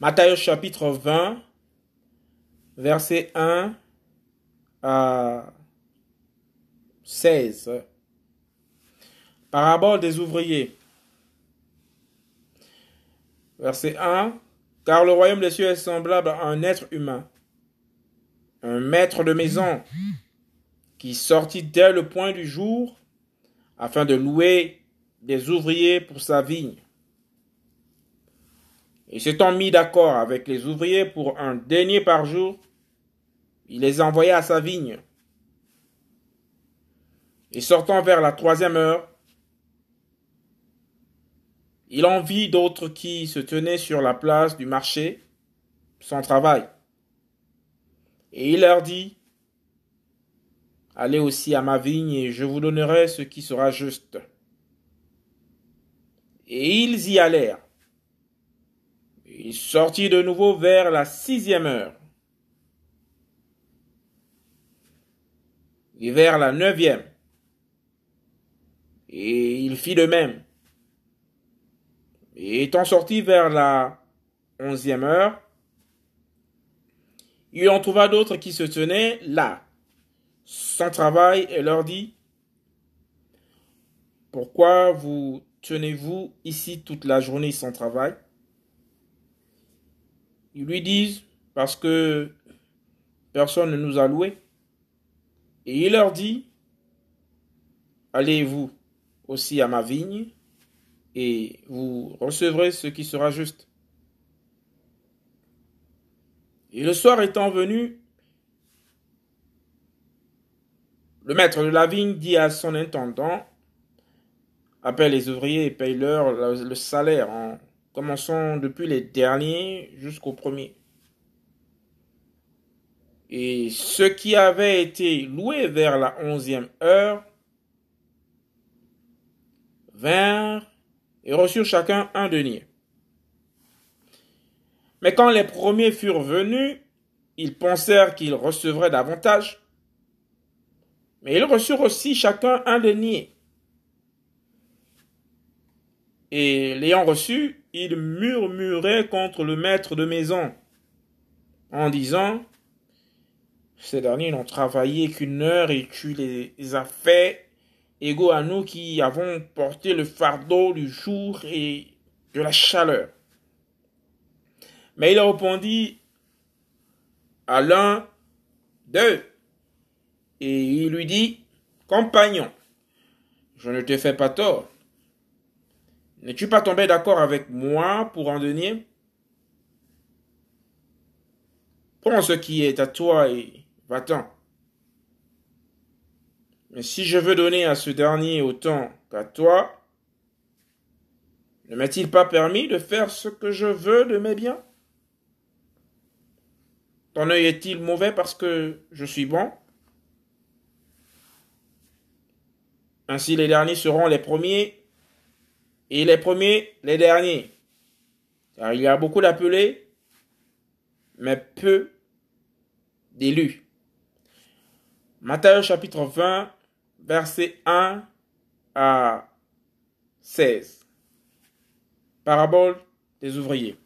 Matthieu chapitre 20, verset 1 à 16. Parabole des ouvriers. Verset 1. Car le royaume des cieux est semblable à un être humain, un maître de maison, qui sortit dès le point du jour afin de louer des ouvriers pour sa vigne. Et s'étant mis d'accord avec les ouvriers pour un denier par jour, il les envoya à sa vigne. Et sortant vers la troisième heure, il en vit d'autres qui se tenaient sur la place du marché, sans travail. Et il leur dit, Allez aussi à ma vigne et je vous donnerai ce qui sera juste. Et ils y allèrent. Il sortit de nouveau vers la sixième heure. Et vers la neuvième. Et il fit de même. Et étant sorti vers la onzième heure, il en trouva d'autres qui se tenaient là, sans travail, et leur dit, Pourquoi vous tenez-vous ici toute la journée sans travail? Ils lui disent, Parce que personne ne nous a loués. Et il leur dit, Allez-vous aussi à ma vigne, et vous recevrez ce qui sera juste. Et le soir étant venu, le maître de la vigne dit à son intendant, appelle les ouvriers et paye-leur le salaire en commençant depuis les derniers jusqu'au premier. Et ceux qui avaient été loués vers la onzième heure vinrent et reçurent chacun un denier. Mais quand les premiers furent venus, ils pensèrent qu'ils recevraient davantage. Mais ils reçurent aussi chacun un denier. Et l'ayant reçu, ils murmuraient contre le maître de maison, en disant, ces derniers n'ont travaillé qu'une heure et tu les as fait égaux à nous qui avons porté le fardeau du jour et de la chaleur. Mais il répondit à l'un d'eux et il lui dit, Compagnon, je ne te fais pas tort. N'es-tu pas tombé d'accord avec moi pour en denier Prends ce qui est à toi et va-t'en. Mais si je veux donner à ce dernier autant qu'à toi, ne m'est-il pas permis de faire ce que je veux de mes biens? Ton œil est-il mauvais parce que je suis bon? Ainsi les derniers seront les premiers et les premiers les derniers. Il y a beaucoup d'appelés, mais peu d'élus. Matthieu chapitre 20, versets 1 à 16. Parabole des ouvriers.